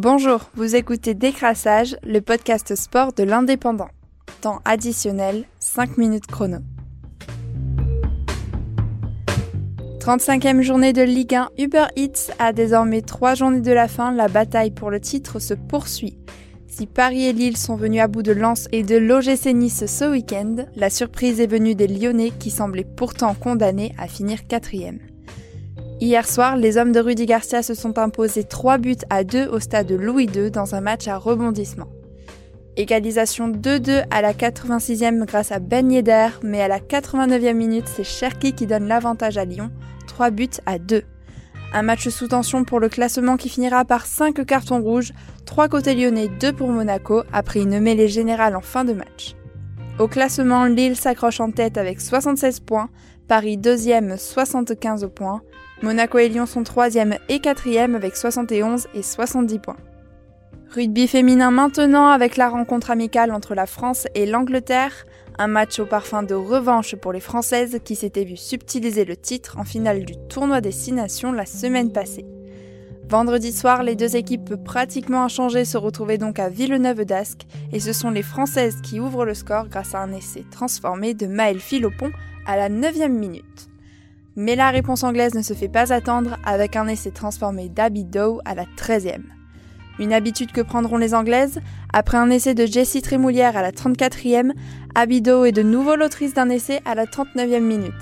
Bonjour, vous écoutez Décrassage, le podcast sport de l'Indépendant. Temps additionnel, 5 minutes chrono. 35e journée de Ligue 1, Uber Eats a désormais 3 journées de la fin, la bataille pour le titre se poursuit. Si Paris et Lille sont venus à bout de Lens et de l'OGC Nice ce week-end, la surprise est venue des Lyonnais qui semblaient pourtant condamnés à finir quatrième. Hier soir, les hommes de Rudy Garcia se sont imposés 3 buts à 2 au stade Louis II dans un match à rebondissement. Égalisation 2-2 à la 86e grâce à Ben Yedder, mais à la 89e minute, c'est Cherki qui donne l'avantage à Lyon, 3 buts à 2. Un match sous tension pour le classement qui finira par 5 cartons rouges, 3 côtés lyonnais, 2 pour Monaco, après une mêlée générale en fin de match. Au classement, Lille s'accroche en tête avec 76 points, Paris 2e 75 points, Monaco et Lyon sont 3e et 4e avec 71 et 70 points. Rugby féminin maintenant avec la rencontre amicale entre la France et l'Angleterre, un match au parfum de revanche pour les Françaises qui s'étaient vues subtiliser le titre en finale du tournoi des Six Nations la semaine passée. Vendredi soir, les deux équipes pratiquement inchangées se retrouvaient donc à Villeneuve d'Ascq et ce sont les Françaises qui ouvrent le score grâce à un essai transformé de Maëlle Philopon à la 9e minute. Mais la réponse anglaise ne se fait pas attendre avec un essai transformé d'Abby Doe à la 13e. Une habitude que prendront les Anglaises, après un essai de Jessie Trémoulière à la 34e, Abby Doe est de nouveau l'autrice d'un essai à la 39e minute.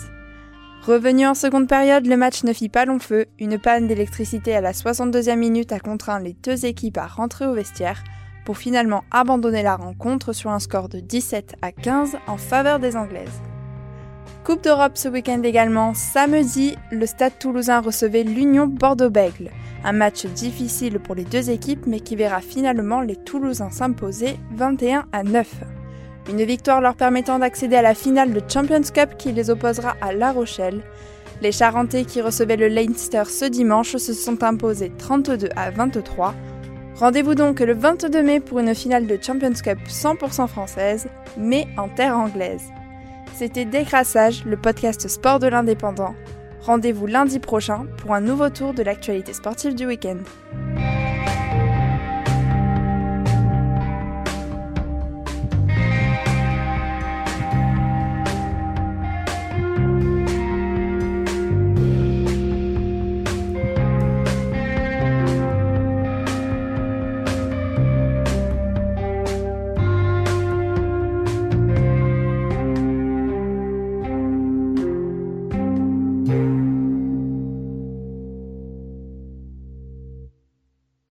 Revenu en seconde période, le match ne fit pas long feu. Une panne d'électricité à la 62e minute a contraint les deux équipes à rentrer au vestiaire pour finalement abandonner la rencontre sur un score de 17 à 15 en faveur des Anglaises. Coupe d'Europe ce week-end également. Samedi, le Stade toulousain recevait l'Union Bordeaux-Bègle. Un match difficile pour les deux équipes, mais qui verra finalement les Toulousains s'imposer 21 à 9. Une victoire leur permettant d'accéder à la finale de Champions Cup qui les opposera à La Rochelle. Les Charentais qui recevaient le Leinster ce dimanche se sont imposés 32 à 23. Rendez-vous donc le 22 mai pour une finale de Champions Cup 100% française, mais en terre anglaise. C'était Décrassage, le podcast sport de l'indépendant. Rendez-vous lundi prochain pour un nouveau tour de l'actualité sportive du week-end.